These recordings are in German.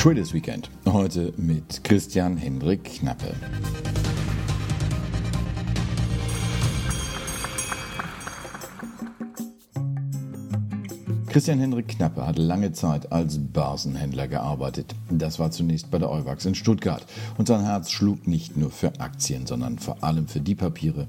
Traders Weekend. Heute mit Christian Hendrik Knappe. Christian Hendrik Knappe hat lange Zeit als Börsenhändler gearbeitet. Das war zunächst bei der Euwax in Stuttgart. Und sein Herz schlug nicht nur für Aktien, sondern vor allem für die Papiere,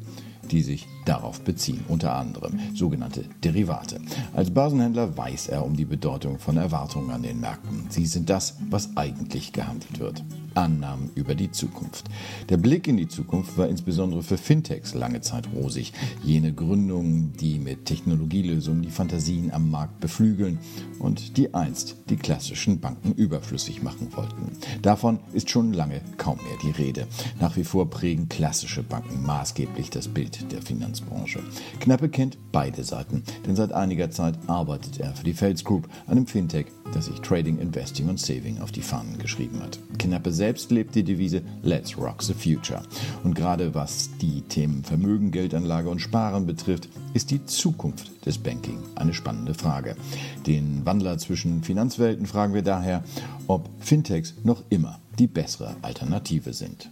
die sich darauf beziehen, unter anderem sogenannte Derivate. Als Börsenhändler weiß er um die Bedeutung von Erwartungen an den Märkten. Sie sind das, was eigentlich gehandelt wird. Annahmen über die Zukunft. Der Blick in die Zukunft war insbesondere für Fintechs lange Zeit rosig. Jene Gründungen, die mit Technologielösungen die Fantasien am Markt beflügeln und die einst die klassischen Banken überflüssig machen wollten. Davon ist schon lange kaum mehr die Rede. Nach wie vor prägen klassische Banken maßgeblich das Bild der. Finanzbranche. Knappe kennt beide Seiten, denn seit einiger Zeit arbeitet er für die Fels Group, einem Fintech, das sich Trading, Investing und Saving auf die Fahnen geschrieben hat. Knappe selbst lebt die Devise Let's Rock the Future. Und gerade was die Themen Vermögen, Geldanlage und Sparen betrifft, ist die Zukunft des Banking eine spannende Frage. Den Wandler zwischen Finanzwelten fragen wir daher, ob Fintechs noch immer die bessere Alternative sind.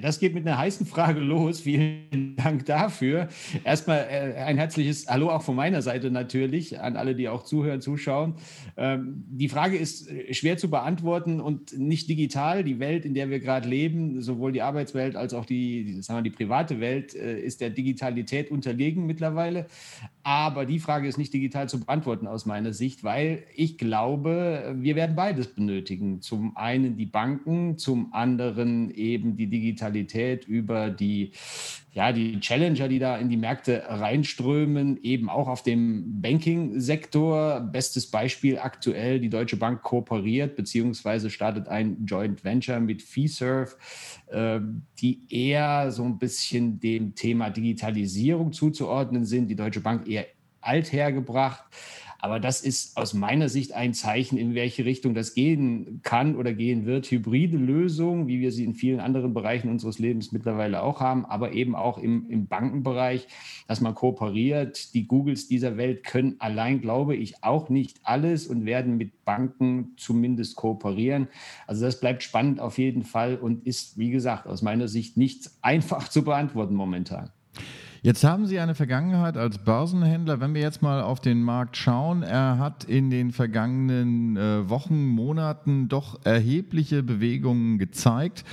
Das geht mit einer heißen Frage los. Vielen Dank dafür. Erstmal äh, ein herzliches Hallo auch von meiner Seite natürlich an alle, die auch zuhören, zuschauen. Ähm, die Frage ist äh, schwer zu beantworten und nicht digital. Die Welt, in der wir gerade leben, sowohl die Arbeitswelt als auch die, sagen wir, die private Welt, äh, ist der Digitalität unterlegen mittlerweile. Aber die Frage ist nicht digital zu beantworten aus meiner Sicht, weil ich glaube, wir werden beides benötigen. Zum einen die Banken, zum anderen eben die Digitalität über die ja, die Challenger, die da in die Märkte reinströmen, eben auch auf dem Banking-Sektor. Bestes Beispiel aktuell, die Deutsche Bank kooperiert beziehungsweise startet ein Joint Venture mit FeeServe, äh, die eher so ein bisschen dem Thema Digitalisierung zuzuordnen sind. Die Deutsche Bank eher althergebracht. Aber das ist aus meiner Sicht ein Zeichen, in welche Richtung das gehen kann oder gehen wird. Hybride Lösungen, wie wir sie in vielen anderen Bereichen unseres Lebens mittlerweile auch haben, aber eben auch im, im Bankenbereich, dass man kooperiert. Die Googles dieser Welt können allein, glaube ich, auch nicht alles und werden mit Banken zumindest kooperieren. Also das bleibt spannend auf jeden Fall und ist, wie gesagt, aus meiner Sicht nicht einfach zu beantworten momentan. Jetzt haben Sie eine Vergangenheit als Börsenhändler. Wenn wir jetzt mal auf den Markt schauen, er hat in den vergangenen äh, Wochen, Monaten doch erhebliche Bewegungen gezeigt.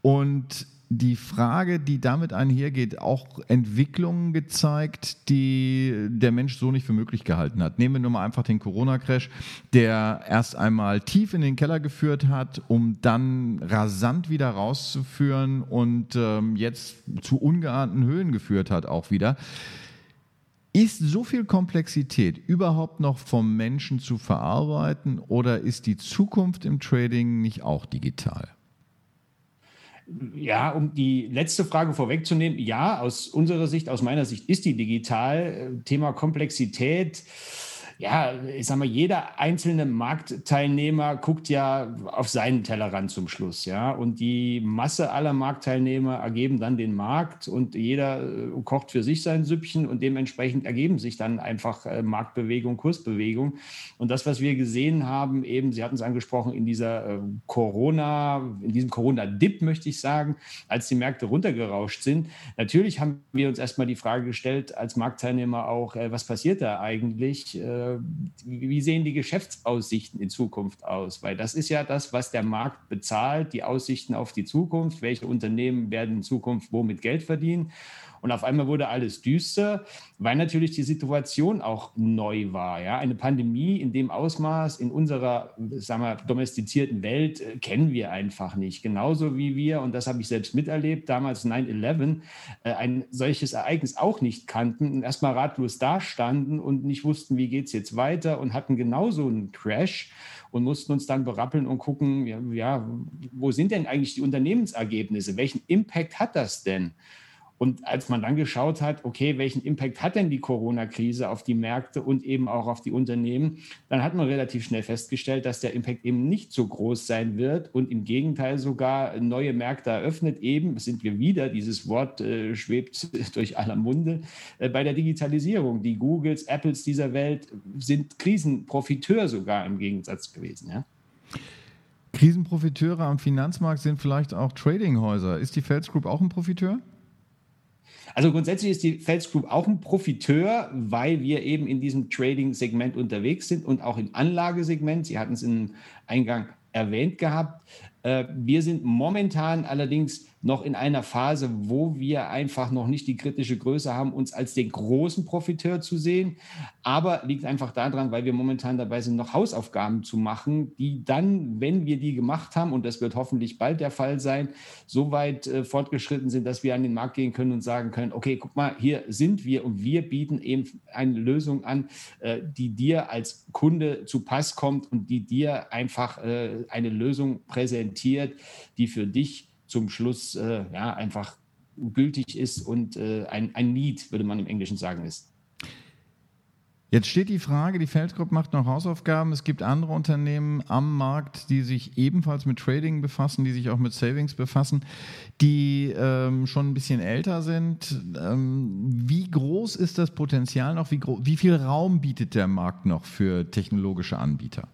Und die Frage, die damit einhergeht, auch Entwicklungen gezeigt, die der Mensch so nicht für möglich gehalten hat. Nehmen wir nur mal einfach den Corona-Crash, der erst einmal tief in den Keller geführt hat, um dann rasant wieder rauszuführen und ähm, jetzt zu ungeahnten Höhen geführt hat auch wieder. Ist so viel Komplexität überhaupt noch vom Menschen zu verarbeiten oder ist die Zukunft im Trading nicht auch digital? Ja, um die letzte Frage vorwegzunehmen, ja, aus unserer Sicht, aus meiner Sicht ist die digital. Thema Komplexität ja, ich sag mal, jeder einzelne Marktteilnehmer guckt ja auf seinen Tellerrand zum Schluss, ja. Und die Masse aller Marktteilnehmer ergeben dann den Markt und jeder äh, kocht für sich sein Süppchen und dementsprechend ergeben sich dann einfach äh, Marktbewegung, Kursbewegung. Und das, was wir gesehen haben, eben, Sie hatten es angesprochen, in dieser äh, Corona, in diesem Corona-Dip, möchte ich sagen, als die Märkte runtergerauscht sind. Natürlich haben wir uns erstmal die Frage gestellt, als Marktteilnehmer auch, was passiert da eigentlich? Äh, wie sehen die Geschäftsaussichten in Zukunft aus? Weil das ist ja das, was der Markt bezahlt, die Aussichten auf die Zukunft. Welche Unternehmen werden in Zukunft womit Geld verdienen? Und auf einmal wurde alles düster, weil natürlich die Situation auch neu war. Ja? Eine Pandemie in dem Ausmaß in unserer sagen wir, domestizierten Welt äh, kennen wir einfach nicht. Genauso wie wir, und das habe ich selbst miterlebt, damals 9-11, äh, ein solches Ereignis auch nicht kannten und erstmal ratlos dastanden und nicht wussten, wie geht es jetzt weiter und hatten genauso einen Crash und mussten uns dann berappeln und gucken, ja, ja, wo sind denn eigentlich die Unternehmensergebnisse? Welchen Impact hat das denn? Und als man dann geschaut hat, okay, welchen Impact hat denn die Corona-Krise auf die Märkte und eben auch auf die Unternehmen, dann hat man relativ schnell festgestellt, dass der Impact eben nicht so groß sein wird und im Gegenteil sogar neue Märkte eröffnet. Eben sind wir wieder, dieses Wort äh, schwebt durch aller Munde, äh, bei der Digitalisierung. Die Googles, Apples dieser Welt sind Krisenprofiteur sogar im Gegensatz gewesen. Ja? Krisenprofiteure am Finanzmarkt sind vielleicht auch Tradinghäuser. Ist die Fels Group auch ein Profiteur? Also grundsätzlich ist die Fels Group auch ein Profiteur, weil wir eben in diesem Trading-Segment unterwegs sind und auch im Anlagesegment. Sie hatten es im Eingang erwähnt gehabt. Äh, wir sind momentan allerdings noch in einer Phase, wo wir einfach noch nicht die kritische Größe haben, uns als den großen Profiteur zu sehen. Aber liegt einfach daran, weil wir momentan dabei sind, noch Hausaufgaben zu machen, die dann, wenn wir die gemacht haben, und das wird hoffentlich bald der Fall sein, so weit äh, fortgeschritten sind, dass wir an den Markt gehen können und sagen können, okay, guck mal, hier sind wir und wir bieten eben eine Lösung an, äh, die dir als Kunde zu Pass kommt und die dir einfach eine Lösung präsentiert, die für dich zum Schluss äh, ja, einfach gültig ist und äh, ein, ein Need, würde man im Englischen sagen, ist. Jetzt steht die Frage, die Feldgruppe macht noch Hausaufgaben. Es gibt andere Unternehmen am Markt, die sich ebenfalls mit Trading befassen, die sich auch mit Savings befassen, die ähm, schon ein bisschen älter sind. Ähm, wie groß ist das Potenzial noch? Wie, wie viel Raum bietet der Markt noch für technologische Anbieter?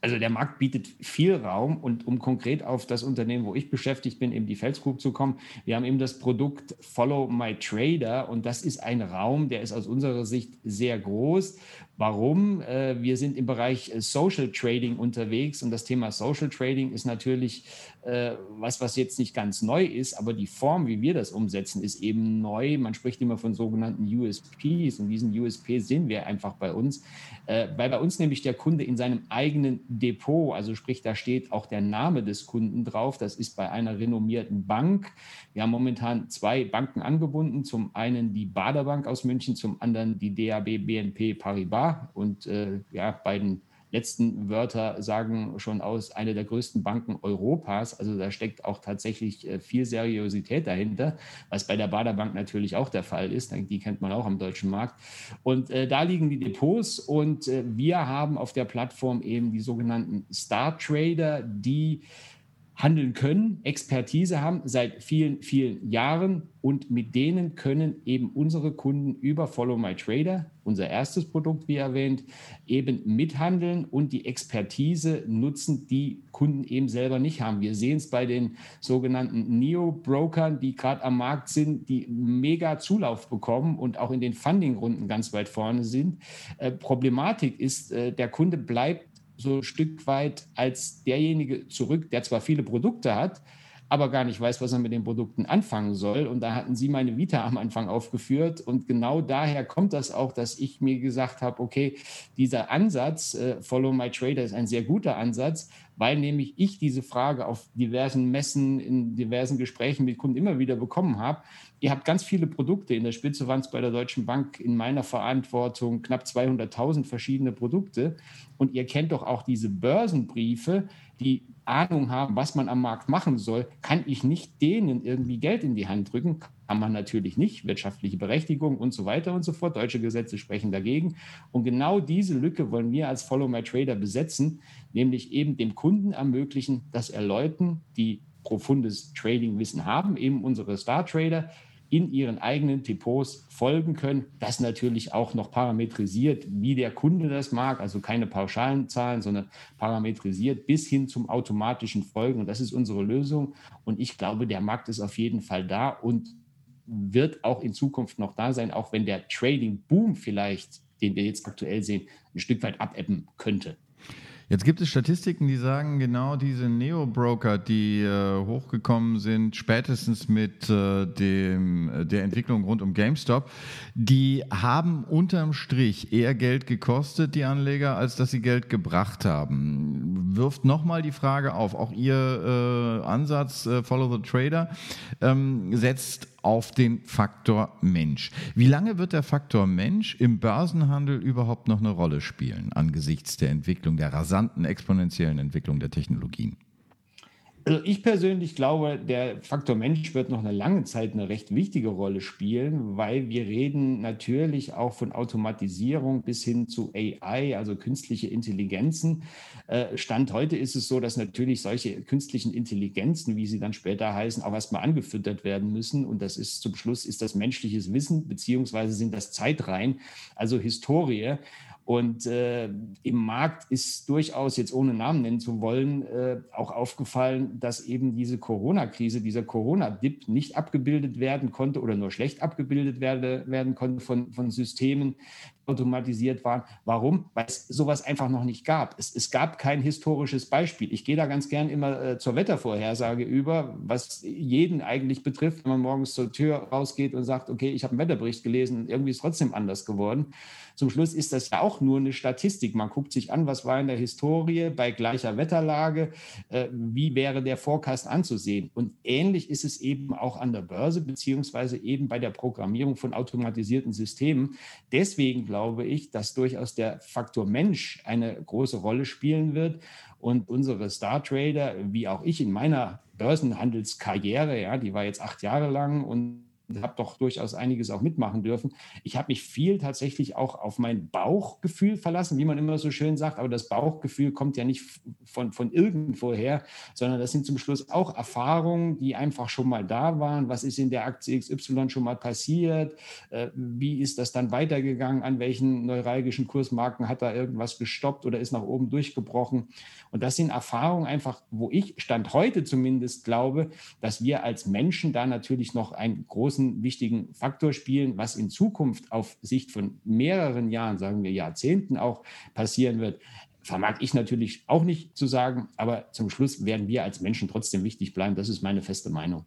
Also der Markt bietet viel Raum und um konkret auf das Unternehmen, wo ich beschäftigt bin, eben die Fels Group zu kommen, wir haben eben das Produkt Follow My Trader und das ist ein Raum, der ist aus unserer Sicht sehr groß, Warum? Äh, wir sind im Bereich äh, Social Trading unterwegs und das Thema Social Trading ist natürlich äh, was, was jetzt nicht ganz neu ist, aber die Form, wie wir das umsetzen, ist eben neu. Man spricht immer von sogenannten USPs und diesen USP sehen wir einfach bei uns, weil bei uns nämlich der Kunde in seinem eigenen Depot, also sprich, da steht auch der Name des Kunden drauf. Das ist bei einer renommierten Bank. Wir haben momentan zwei Banken angebunden. Zum einen die Baderbank aus München, zum anderen die DAB BNP Paribas und äh, ja, beiden letzten Wörter sagen schon aus, eine der größten Banken Europas. Also da steckt auch tatsächlich äh, viel Seriosität dahinter, was bei der Baderbank natürlich auch der Fall ist. Die kennt man auch am deutschen Markt. Und äh, da liegen die Depots und äh, wir haben auf der Plattform eben die sogenannten Star Trader, die handeln können, Expertise haben seit vielen, vielen Jahren und mit denen können eben unsere Kunden über Follow My Trader, unser erstes Produkt, wie erwähnt, eben mithandeln und die Expertise nutzen, die Kunden eben selber nicht haben. Wir sehen es bei den sogenannten Neo-Brokern, die gerade am Markt sind, die mega Zulauf bekommen und auch in den Funding-Runden ganz weit vorne sind. Äh, Problematik ist, äh, der Kunde bleibt so ein Stück weit als derjenige zurück, der zwar viele Produkte hat, aber gar nicht weiß, was er mit den Produkten anfangen soll. Und da hatten Sie meine Vita am Anfang aufgeführt. Und genau daher kommt das auch, dass ich mir gesagt habe, okay, dieser Ansatz, äh, Follow My Trader, ist ein sehr guter Ansatz, weil nämlich ich diese Frage auf diversen Messen, in diversen Gesprächen mit Kunden immer wieder bekommen habe. Ihr habt ganz viele Produkte. In der Spitze waren es bei der Deutschen Bank in meiner Verantwortung knapp 200.000 verschiedene Produkte. Und ihr kennt doch auch diese Börsenbriefe, die Ahnung haben, was man am Markt machen soll, kann ich nicht denen irgendwie Geld in die Hand drücken. Kann man natürlich nicht. Wirtschaftliche Berechtigung und so weiter und so fort. Deutsche Gesetze sprechen dagegen. Und genau diese Lücke wollen wir als Follow My Trader besetzen, nämlich eben dem Kunden ermöglichen, dass er Leuten, die profundes Trading-Wissen haben, eben unsere Star Trader, in ihren eigenen Depots folgen können. Das natürlich auch noch parametrisiert, wie der Kunde das mag, also keine pauschalen Zahlen, sondern parametrisiert bis hin zum automatischen Folgen. Und das ist unsere Lösung. Und ich glaube, der Markt ist auf jeden Fall da und wird auch in Zukunft noch da sein, auch wenn der Trading-Boom vielleicht, den wir jetzt aktuell sehen, ein Stück weit abebben könnte. Jetzt gibt es Statistiken, die sagen, genau diese Neo-Broker, die äh, hochgekommen sind, spätestens mit äh, dem, äh, der Entwicklung rund um GameStop, die haben unterm Strich eher Geld gekostet, die Anleger, als dass sie Geld gebracht haben. Wirft nochmal die Frage auf, auch Ihr äh, Ansatz, äh, Follow the Trader, ähm, setzt auf den Faktor Mensch. Wie lange wird der Faktor Mensch im Börsenhandel überhaupt noch eine Rolle spielen angesichts der Entwicklung, der rasanten exponentiellen Entwicklung der Technologien? Also ich persönlich glaube, der Faktor Mensch wird noch eine lange Zeit eine recht wichtige Rolle spielen, weil wir reden natürlich auch von Automatisierung bis hin zu AI, also künstliche Intelligenzen. Äh, Stand heute ist es so, dass natürlich solche künstlichen Intelligenzen, wie sie dann später heißen, auch erstmal angefüttert werden müssen. Und das ist zum Schluss ist das menschliches Wissen, beziehungsweise sind das Zeitreihen, also Historie. Und äh, im Markt ist durchaus, jetzt ohne Namen nennen zu wollen, äh, auch aufgefallen, dass eben diese Corona-Krise, dieser Corona-Dip nicht abgebildet werden konnte oder nur schlecht abgebildet werde, werden konnte von, von Systemen, automatisiert waren. Warum? Weil es sowas einfach noch nicht gab. Es, es gab kein historisches Beispiel. Ich gehe da ganz gern immer äh, zur Wettervorhersage über, was jeden eigentlich betrifft, wenn man morgens zur Tür rausgeht und sagt, okay, ich habe einen Wetterbericht gelesen irgendwie ist es trotzdem anders geworden. Zum Schluss ist das ja auch nur eine Statistik. Man guckt sich an, was war in der Historie bei gleicher Wetterlage, äh, wie wäre der Forecast anzusehen. Und ähnlich ist es eben auch an der Börse, beziehungsweise eben bei der Programmierung von automatisierten Systemen. Deswegen glaube ich, dass durchaus der Faktor Mensch eine große Rolle spielen wird. Und unsere Star Trader, wie auch ich in meiner Börsenhandelskarriere, ja, die war jetzt acht Jahre lang und habe doch durchaus einiges auch mitmachen dürfen. Ich habe mich viel tatsächlich auch auf mein Bauchgefühl verlassen, wie man immer so schön sagt. Aber das Bauchgefühl kommt ja nicht von, von irgendwoher, sondern das sind zum Schluss auch Erfahrungen, die einfach schon mal da waren. Was ist in der Aktie XY schon mal passiert? Äh, wie ist das dann weitergegangen? An welchen neuralgischen Kursmarken hat da irgendwas gestoppt oder ist nach oben durchgebrochen? Und das sind Erfahrungen einfach, wo ich Stand heute zumindest glaube, dass wir als Menschen da natürlich noch einen großen großen, wichtigen Faktor spielen, was in Zukunft auf Sicht von mehreren Jahren, sagen wir Jahrzehnten auch passieren wird, vermag ich natürlich auch nicht zu sagen, aber zum Schluss werden wir als Menschen trotzdem wichtig bleiben. Das ist meine feste Meinung.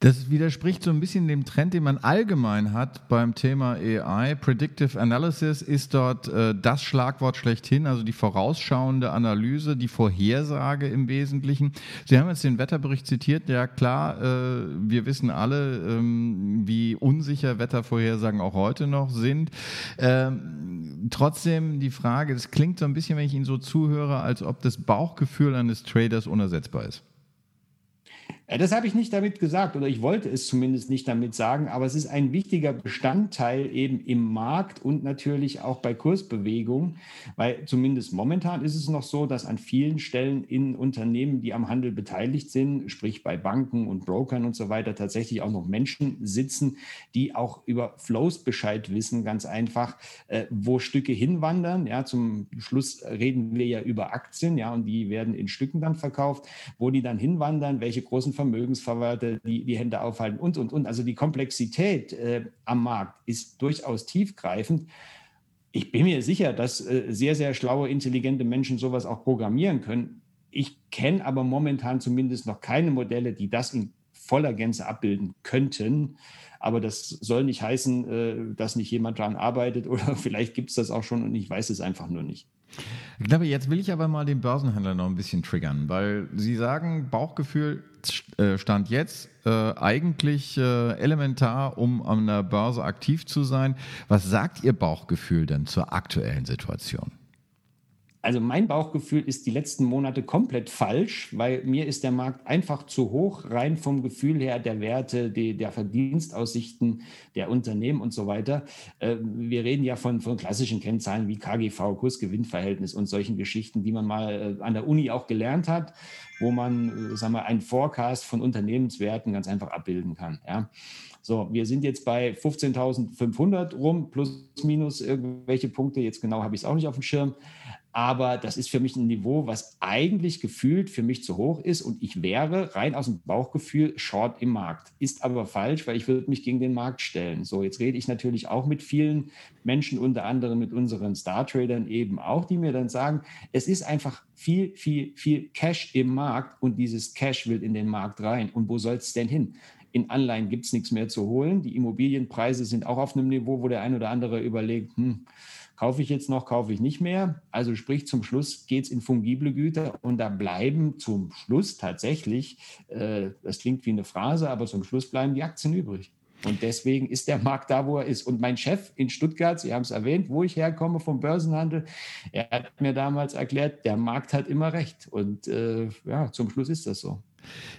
Das widerspricht so ein bisschen dem Trend, den man allgemein hat beim Thema AI. Predictive Analysis ist dort äh, das Schlagwort schlechthin, also die vorausschauende Analyse, die Vorhersage im Wesentlichen. Sie haben jetzt den Wetterbericht zitiert. Ja klar, äh, wir wissen alle, ähm, wie unsicher Wettervorhersagen auch heute noch sind. Ähm, trotzdem die Frage, es klingt so ein bisschen, wenn ich Ihnen so zuhöre, als ob das Bauchgefühl eines Traders unersetzbar ist. Das habe ich nicht damit gesagt oder ich wollte es zumindest nicht damit sagen, aber es ist ein wichtiger Bestandteil eben im Markt und natürlich auch bei Kursbewegungen, weil zumindest momentan ist es noch so, dass an vielen Stellen in Unternehmen, die am Handel beteiligt sind, sprich bei Banken und Brokern und so weiter, tatsächlich auch noch Menschen sitzen, die auch über Flows Bescheid wissen, ganz einfach, äh, wo Stücke hinwandern. Ja, zum Schluss reden wir ja über Aktien, ja, und die werden in Stücken dann verkauft, wo die dann hinwandern, welche großen Vermögensverwalter, die die Hände aufhalten und, und, und. Also die Komplexität äh, am Markt ist durchaus tiefgreifend. Ich bin mir sicher, dass äh, sehr, sehr schlaue, intelligente Menschen sowas auch programmieren können. Ich kenne aber momentan zumindest noch keine Modelle, die das in voller Gänze abbilden könnten. Aber das soll nicht heißen, äh, dass nicht jemand daran arbeitet oder vielleicht gibt es das auch schon und ich weiß es einfach nur nicht. Ich glaube, jetzt will ich aber mal den Börsenhändler noch ein bisschen triggern, weil Sie sagen, Bauchgefühl äh, stand jetzt äh, eigentlich äh, elementar, um an der Börse aktiv zu sein. Was sagt Ihr Bauchgefühl denn zur aktuellen Situation? Also mein Bauchgefühl ist die letzten Monate komplett falsch, weil mir ist der Markt einfach zu hoch, rein vom Gefühl her der Werte, die, der Verdienstaussichten der Unternehmen und so weiter. Äh, wir reden ja von, von klassischen Kennzahlen wie KGV, Kursgewinnverhältnis und solchen Geschichten, die man mal äh, an der Uni auch gelernt hat, wo man, äh, sagen wir, einen Forecast von Unternehmenswerten ganz einfach abbilden kann. Ja. So, wir sind jetzt bei 15.500 rum, plus minus irgendwelche Punkte. Jetzt genau habe ich es auch nicht auf dem Schirm. Aber das ist für mich ein Niveau, was eigentlich gefühlt für mich zu hoch ist. Und ich wäre rein aus dem Bauchgefühl short im Markt. Ist aber falsch, weil ich würde mich gegen den Markt stellen. So, jetzt rede ich natürlich auch mit vielen Menschen, unter anderem mit unseren Star-Tradern eben auch, die mir dann sagen, es ist einfach viel, viel, viel Cash im Markt und dieses Cash will in den Markt rein. Und wo soll es denn hin? In Anleihen gibt es nichts mehr zu holen. Die Immobilienpreise sind auch auf einem Niveau, wo der ein oder andere überlegt, hm, Kaufe ich jetzt noch, kaufe ich nicht mehr. Also sprich, zum Schluss geht es in fungible Güter und da bleiben zum Schluss tatsächlich, äh, das klingt wie eine Phrase, aber zum Schluss bleiben die Aktien übrig. Und deswegen ist der Markt da, wo er ist. Und mein Chef in Stuttgart, Sie haben es erwähnt, wo ich herkomme vom Börsenhandel, er hat mir damals erklärt, der Markt hat immer recht. Und äh, ja, zum Schluss ist das so.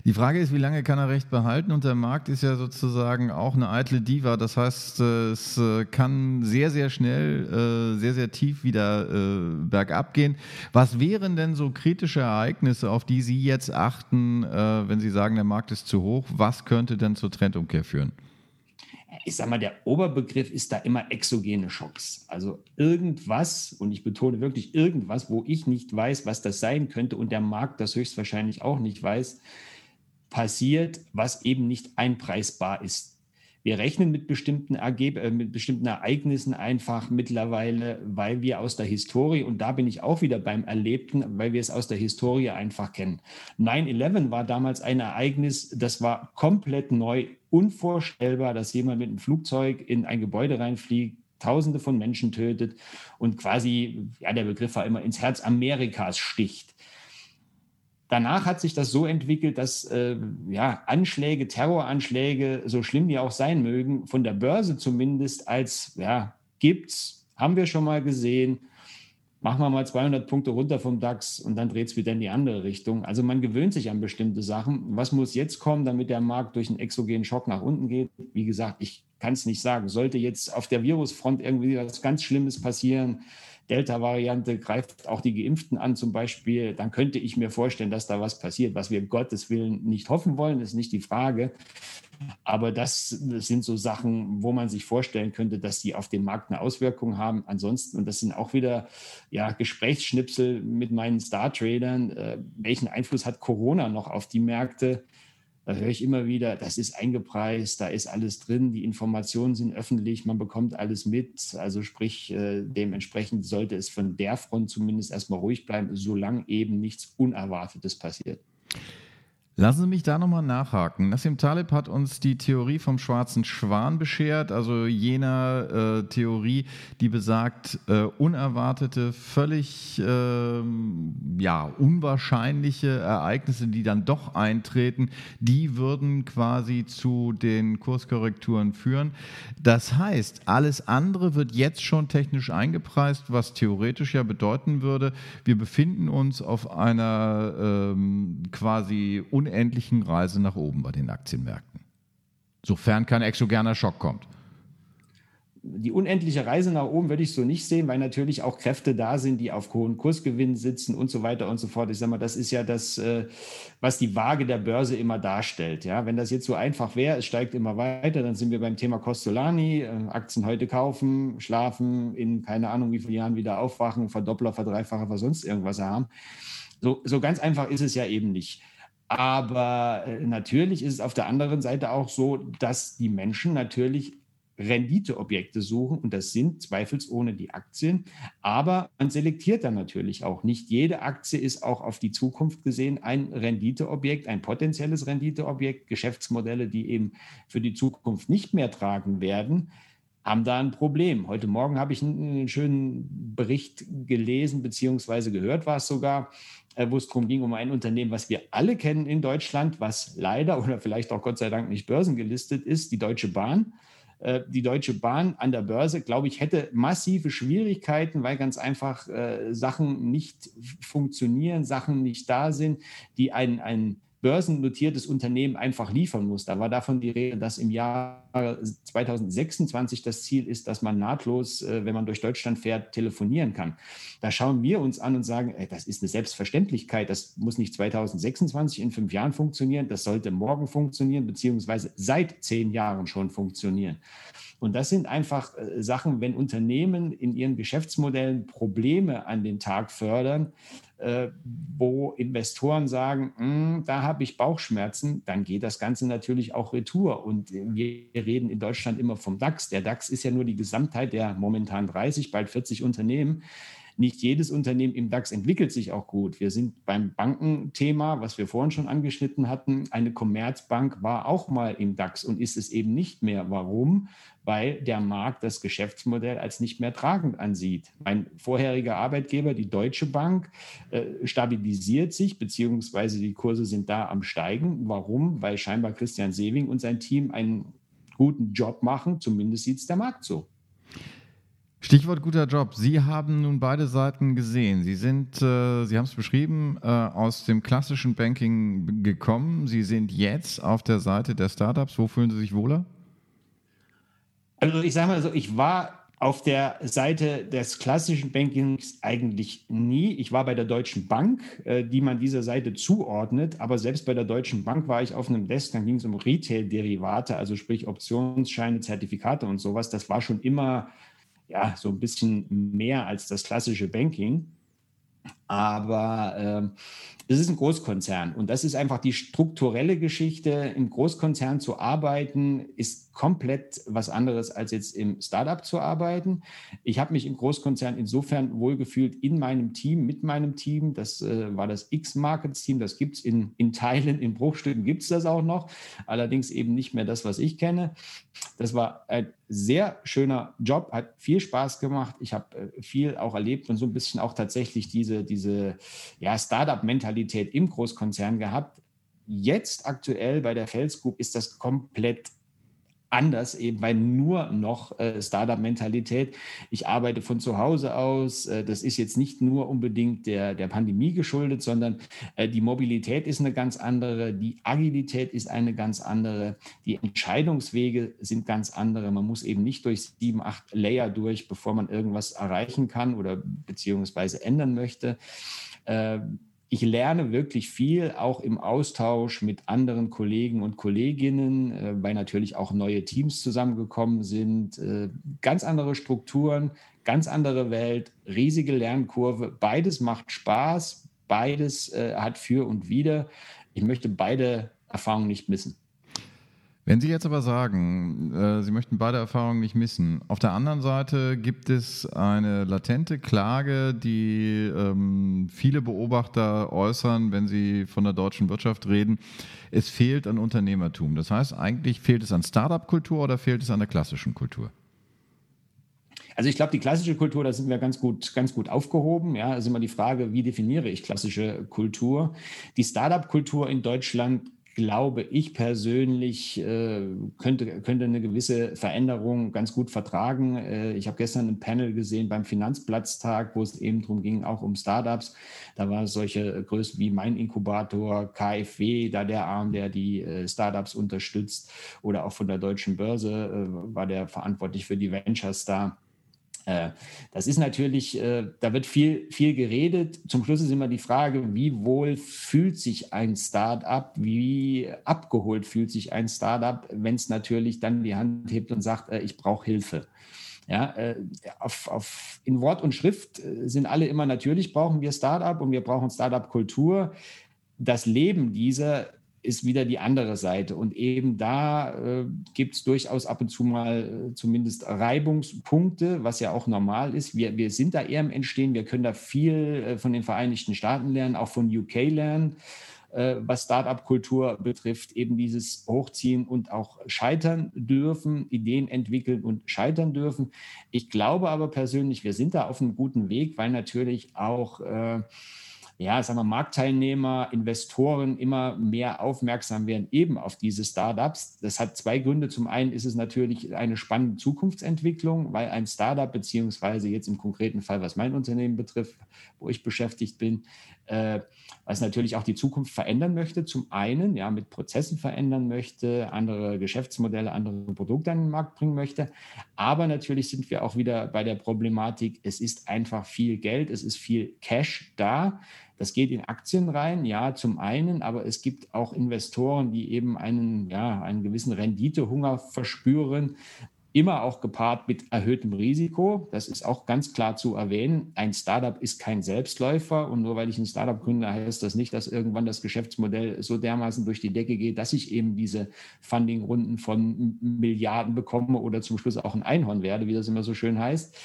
Die Frage ist, wie lange kann er Recht behalten? Und der Markt ist ja sozusagen auch eine eitle Diva. Das heißt, äh, es äh, kann sehr, sehr schnell, äh, sehr, sehr tief wieder bergab gehen. Was wären denn so kritische Ereignisse, auf die Sie jetzt achten, wenn Sie sagen, der Markt ist zu hoch? Was könnte denn zur Trendumkehr führen? Ich sage mal, der Oberbegriff ist da immer exogene Schocks. Also irgendwas, und ich betone wirklich irgendwas, wo ich nicht weiß, was das sein könnte und der Markt das höchstwahrscheinlich auch nicht weiß, passiert, was eben nicht einpreisbar ist. Wir rechnen mit bestimmten, Ergeb äh, mit bestimmten Ereignissen einfach mittlerweile, weil wir aus der Historie, und da bin ich auch wieder beim Erlebten, weil wir es aus der Historie einfach kennen. 9-11 war damals ein Ereignis, das war komplett neu, unvorstellbar, dass jemand mit einem Flugzeug in ein Gebäude reinfliegt, Tausende von Menschen tötet und quasi, ja, der Begriff war immer ins Herz Amerikas sticht. Danach hat sich das so entwickelt, dass äh, ja, Anschläge, Terroranschläge, so schlimm die auch sein mögen, von der Börse zumindest als ja, gibt's, haben wir schon mal gesehen. Machen wir mal 200 Punkte runter vom DAX und dann dreht es wieder in die andere Richtung. Also man gewöhnt sich an bestimmte Sachen. Was muss jetzt kommen, damit der Markt durch einen exogenen Schock nach unten geht? Wie gesagt, ich kann es nicht sagen. Sollte jetzt auf der Virusfront irgendwie was ganz Schlimmes passieren, Delta-Variante greift auch die Geimpften an zum Beispiel, dann könnte ich mir vorstellen, dass da was passiert, was wir Gottes Willen nicht hoffen wollen, ist nicht die Frage. Aber das sind so Sachen, wo man sich vorstellen könnte, dass die auf den Markt eine Auswirkung haben. Ansonsten, und das sind auch wieder ja, Gesprächsschnipsel mit meinen Star-Tradern, äh, welchen Einfluss hat Corona noch auf die Märkte? Da höre ich immer wieder, das ist eingepreist, da ist alles drin, die Informationen sind öffentlich, man bekommt alles mit. Also sprich, äh, dementsprechend sollte es von der Front zumindest erstmal ruhig bleiben, solange eben nichts Unerwartetes passiert. Lassen Sie mich da nochmal nachhaken. Nassim Taleb hat uns die Theorie vom schwarzen Schwan beschert, also jener äh, Theorie, die besagt, äh, unerwartete, völlig äh, ja, unwahrscheinliche Ereignisse, die dann doch eintreten, die würden quasi zu den Kurskorrekturen führen. Das heißt, alles andere wird jetzt schon technisch eingepreist, was theoretisch ja bedeuten würde, wir befinden uns auf einer ähm, quasi un unendlichen Reise nach oben bei den Aktienmärkten. Sofern kein exogener Schock kommt. Die unendliche Reise nach oben würde ich so nicht sehen, weil natürlich auch Kräfte da sind, die auf hohen Kursgewinnen sitzen und so weiter und so fort. Ich sage mal, das ist ja das, äh, was die Waage der Börse immer darstellt. Ja, wenn das jetzt so einfach wäre, es steigt immer weiter, dann sind wir beim Thema Costolani, äh, Aktien heute kaufen, schlafen, in keine Ahnung wie vielen Jahren wieder aufwachen, Verdoppler, Verdreifacher, was sonst irgendwas haben. So, so ganz einfach ist es ja eben nicht. Aber äh, natürlich ist es auf der anderen Seite auch so, dass die Menschen natürlich Renditeobjekte suchen und das sind zweifelsohne die Aktien. Aber man selektiert dann natürlich auch. Nicht jede Aktie ist auch auf die Zukunft gesehen ein Renditeobjekt, ein potenzielles Renditeobjekt. Geschäftsmodelle, die eben für die Zukunft nicht mehr tragen werden, haben da ein Problem. Heute Morgen habe ich einen schönen Bericht gelesen, beziehungsweise gehört war es sogar, wo es darum ging, um ein Unternehmen, was wir alle kennen in Deutschland, was leider oder vielleicht auch Gott sei Dank nicht börsengelistet ist, die Deutsche Bahn. Äh, die Deutsche Bahn an der Börse, glaube ich, hätte massive Schwierigkeiten, weil ganz einfach äh, Sachen nicht funktionieren, Sachen nicht da sind, die ein, ein börsennotiertes Unternehmen einfach liefern muss. Da war davon die Rede, dass im Jahr 2026 das Ziel ist, dass man nahtlos, äh, wenn man durch Deutschland fährt, telefonieren kann. Da schauen wir uns an und sagen, ey, das ist eine Selbstverständlichkeit. Das muss nicht 2026 in fünf Jahren funktionieren. Das sollte morgen funktionieren, beziehungsweise seit zehn Jahren schon funktionieren. Und das sind einfach äh, Sachen, wenn Unternehmen in ihren Geschäftsmodellen Probleme an den Tag fördern, wo Investoren sagen, hm, da habe ich Bauchschmerzen, dann geht das Ganze natürlich auch retour. Und wir reden in Deutschland immer vom DAX. Der DAX ist ja nur die Gesamtheit der momentan 30, bald 40 Unternehmen. Nicht jedes Unternehmen im DAX entwickelt sich auch gut. Wir sind beim Bankenthema, was wir vorhin schon angeschnitten hatten. Eine Commerzbank war auch mal im DAX und ist es eben nicht mehr. Warum? Weil der Markt das Geschäftsmodell als nicht mehr tragend ansieht. Mein vorheriger Arbeitgeber, die Deutsche Bank, äh, stabilisiert sich, beziehungsweise die Kurse sind da am Steigen. Warum? Weil scheinbar Christian Sewing und sein Team einen guten Job machen. Zumindest sieht es der Markt so. Stichwort guter Job. Sie haben nun beide Seiten gesehen. Sie sind, äh, Sie haben es beschrieben, äh, aus dem klassischen Banking gekommen. Sie sind jetzt auf der Seite der Startups. Wo fühlen Sie sich wohler? Also ich sage mal so, ich war auf der Seite des klassischen Bankings eigentlich nie. Ich war bei der Deutschen Bank, äh, die man dieser Seite zuordnet, aber selbst bei der Deutschen Bank war ich auf einem Desk, dann ging es um Retail-Derivate, also sprich Optionsscheine, Zertifikate und sowas. Das war schon immer ja so ein bisschen mehr als das klassische Banking. Aber ähm, es ist ein Großkonzern und das ist einfach die strukturelle Geschichte. Im Großkonzern zu arbeiten ist komplett was anderes als jetzt im Startup zu arbeiten. Ich habe mich im Großkonzern insofern wohlgefühlt in meinem Team, mit meinem Team. Das äh, war das X-Markets-Team. Das gibt es in, in Teilen, in Bruchstücken gibt es das auch noch. Allerdings eben nicht mehr das, was ich kenne. Das war ein sehr schöner Job, hat viel Spaß gemacht. Ich habe äh, viel auch erlebt und so ein bisschen auch tatsächlich diese, diese ja, Startup-Mentalität im Großkonzern gehabt. Jetzt aktuell bei der Fels Group ist das komplett anders, eben weil nur noch äh, Startup-Mentalität. Ich arbeite von zu Hause aus. Äh, das ist jetzt nicht nur unbedingt der, der Pandemie geschuldet, sondern äh, die Mobilität ist eine ganz andere, die Agilität ist eine ganz andere, die Entscheidungswege sind ganz andere. Man muss eben nicht durch sieben, acht Layer durch, bevor man irgendwas erreichen kann oder beziehungsweise ändern möchte. Ich lerne wirklich viel, auch im Austausch mit anderen Kollegen und Kolleginnen, äh, weil natürlich auch neue Teams zusammengekommen sind, äh, ganz andere Strukturen, ganz andere Welt, riesige Lernkurve. Beides macht Spaß, beides äh, hat für und wider. Ich möchte beide Erfahrungen nicht missen. Wenn Sie jetzt aber sagen, äh, Sie möchten beide Erfahrungen nicht missen, auf der anderen Seite gibt es eine latente Klage, die ähm, viele Beobachter äußern, wenn sie von der deutschen Wirtschaft reden. Es fehlt an Unternehmertum. Das heißt, eigentlich fehlt es an Startup-Kultur oder fehlt es an der klassischen Kultur? Also ich glaube, die klassische Kultur, da sind wir ganz gut, ganz gut aufgehoben. Ja, ist immer die Frage, wie definiere ich klassische Kultur? Die Startup-Kultur in Deutschland glaube ich persönlich, äh, könnte, könnte eine gewisse Veränderung ganz gut vertragen. Äh, ich habe gestern ein Panel gesehen beim Finanzplatztag, wo es eben darum ging, auch um Startups. Da war solche Größen wie mein Inkubator, KfW, da der Arm, der die äh, Startups unterstützt, oder auch von der Deutschen Börse war der verantwortlich für die Ventures da. Äh, das ist natürlich, äh, da wird viel, viel geredet. Zum Schluss ist immer die Frage, wie wohl fühlt sich ein Startup, wie abgeholt fühlt sich ein Startup, wenn es natürlich dann die Hand hebt und sagt, äh, ich brauche Hilfe. Ja, auf, auf, in Wort und Schrift sind alle immer natürlich, brauchen wir Startup und wir brauchen Startup-Kultur. Das Leben dieser ist wieder die andere Seite. Und eben da äh, gibt es durchaus ab und zu mal äh, zumindest Reibungspunkte, was ja auch normal ist. Wir, wir sind da eher im Entstehen. Wir können da viel äh, von den Vereinigten Staaten lernen, auch von UK lernen, äh, was Startup-Kultur betrifft. Eben dieses Hochziehen und auch scheitern dürfen, Ideen entwickeln und scheitern dürfen. Ich glaube aber persönlich, wir sind da auf einem guten Weg, weil natürlich auch äh, ja, sagen wir, Marktteilnehmer, Investoren immer mehr aufmerksam werden eben auf diese Startups. Das hat zwei Gründe. Zum einen ist es natürlich eine spannende Zukunftsentwicklung, weil ein Startup, beziehungsweise jetzt im konkreten Fall, was mein Unternehmen betrifft, wo ich beschäftigt bin, äh, was natürlich auch die Zukunft verändern möchte. Zum einen, ja, mit Prozessen verändern möchte, andere Geschäftsmodelle, andere Produkte an den Markt bringen möchte. Aber natürlich sind wir auch wieder bei der Problematik, es ist einfach viel Geld, es ist viel Cash da. Das geht in Aktien rein, ja, zum einen, aber es gibt auch Investoren, die eben einen, ja, einen gewissen Renditehunger verspüren, immer auch gepaart mit erhöhtem Risiko. Das ist auch ganz klar zu erwähnen. Ein Startup ist kein Selbstläufer und nur weil ich ein Startup gründe, heißt das nicht, dass irgendwann das Geschäftsmodell so dermaßen durch die Decke geht, dass ich eben diese Funding-Runden von Milliarden bekomme oder zum Schluss auch ein Einhorn werde, wie das immer so schön heißt.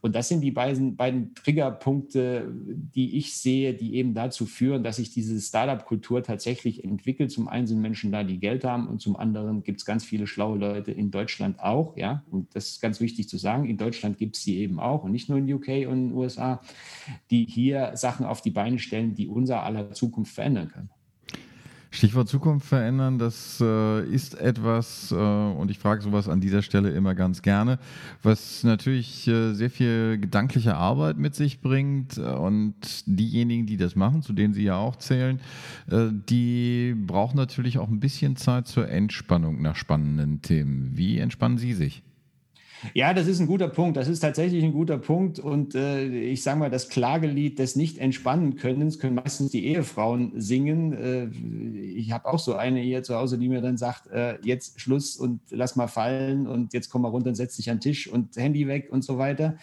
Und das sind die beiden, beiden Triggerpunkte, die ich sehe, die eben dazu führen, dass sich diese Startup-Kultur tatsächlich entwickelt. Zum einen sind Menschen da, die Geld haben und zum anderen gibt es ganz viele schlaue Leute in Deutschland auch. Ja? Und das ist ganz wichtig zu sagen. In Deutschland gibt es sie eben auch und nicht nur in UK und in den USA, die hier Sachen auf die Beine stellen, die unser aller Zukunft verändern können. Stichwort Zukunft verändern, das äh, ist etwas, äh, und ich frage sowas an dieser Stelle immer ganz gerne, was natürlich äh, sehr viel gedankliche Arbeit mit sich bringt. Und diejenigen, die das machen, zu denen Sie ja auch zählen, äh, die brauchen natürlich auch ein bisschen Zeit zur Entspannung nach spannenden Themen. Wie entspannen Sie sich? Ja, das ist ein guter Punkt. Das ist tatsächlich ein guter Punkt. Und äh, ich sage mal, das Klagelied des Nicht-Entspannen-Könnens können meistens die Ehefrauen singen. Äh, ich habe auch so eine hier zu Hause, die mir dann sagt, äh, jetzt Schluss und lass mal fallen und jetzt komm mal runter und setz dich an den Tisch und Handy weg und so weiter.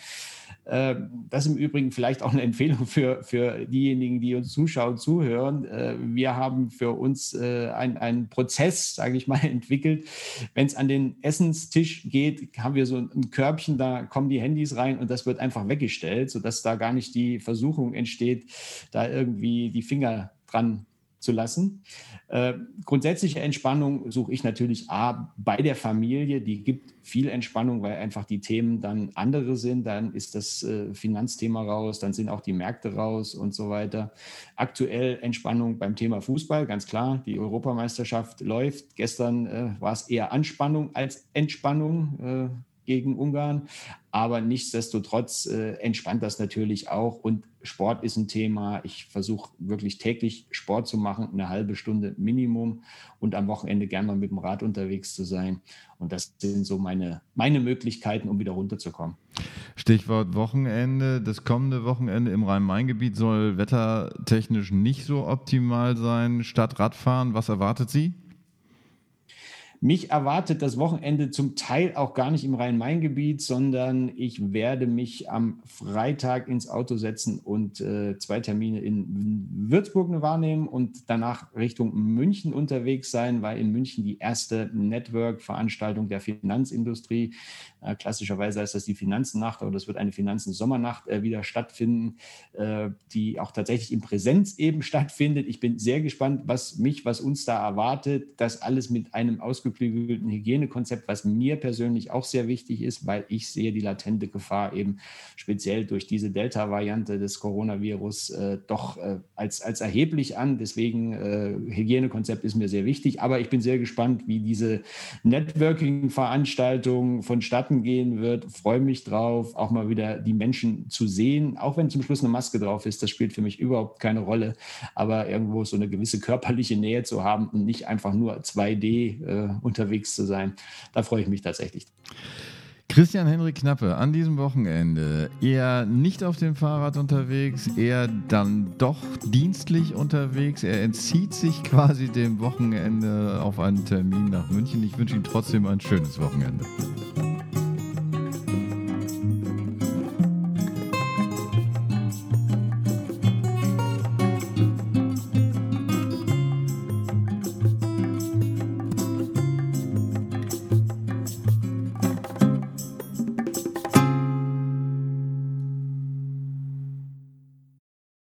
Ähm, das ist im Übrigen vielleicht auch eine Empfehlung für, für diejenigen, die uns zuschauen, zuhören. Äh, wir haben für uns äh, einen Prozess, sage ich mal, entwickelt. Wenn es an den Essenstisch geht, haben wir so ein Körbchen, da kommen die Handys rein und das wird einfach weggestellt, sodass da gar nicht die Versuchung entsteht, da irgendwie die Finger dran zu lassen. Äh, grundsätzliche Entspannung suche ich natürlich A, bei der Familie, die gibt viel Entspannung, weil einfach die Themen dann andere sind. Dann ist das äh, Finanzthema raus, dann sind auch die Märkte raus und so weiter. Aktuell Entspannung beim Thema Fußball, ganz klar. Die Europameisterschaft läuft. Gestern äh, war es eher Anspannung als Entspannung äh, gegen Ungarn. Aber nichtsdestotrotz äh, entspannt das natürlich auch. Und Sport ist ein Thema. Ich versuche wirklich täglich Sport zu machen, eine halbe Stunde Minimum und am Wochenende gerne mal mit dem Rad unterwegs zu sein. Und das sind so meine, meine Möglichkeiten, um wieder runterzukommen. Stichwort Wochenende. Das kommende Wochenende im Rhein-Main-Gebiet soll wettertechnisch nicht so optimal sein. Statt Radfahren, was erwartet Sie? Mich erwartet das Wochenende zum Teil auch gar nicht im Rhein-Main-Gebiet, sondern ich werde mich am Freitag ins Auto setzen und äh, zwei Termine in Würzburg wahrnehmen und danach Richtung München unterwegs sein, weil in München die erste Network-Veranstaltung der Finanzindustrie, äh, klassischerweise heißt das die Finanzennacht, aber das wird eine Finanzen-Sommernacht äh, wieder stattfinden, äh, die auch tatsächlich in Präsenz eben stattfindet. Ich bin sehr gespannt, was mich, was uns da erwartet. Das alles mit einem ausgeklügelten Hygienekonzept, was mir persönlich auch sehr wichtig ist, weil ich sehe die latente Gefahr eben speziell durch diese Delta-Variante des Coronavirus äh, doch äh, als, als erheblich an. Deswegen äh, Hygienekonzept ist mir sehr wichtig. Aber ich bin sehr gespannt, wie diese Networking-Veranstaltung vonstatten gehen wird. Freue mich drauf, auch mal wieder die Menschen zu sehen, auch wenn zum Schluss eine Maske drauf ist. Das spielt für mich überhaupt keine Rolle. Aber irgendwo so eine gewisse körperliche Nähe zu haben und nicht einfach nur 2D äh, unterwegs zu sein. Da freue ich mich tatsächlich. Christian Henrik Knappe, an diesem Wochenende eher nicht auf dem Fahrrad unterwegs, eher dann doch dienstlich unterwegs. Er entzieht sich quasi dem Wochenende auf einen Termin nach München. Ich wünsche ihm trotzdem ein schönes Wochenende.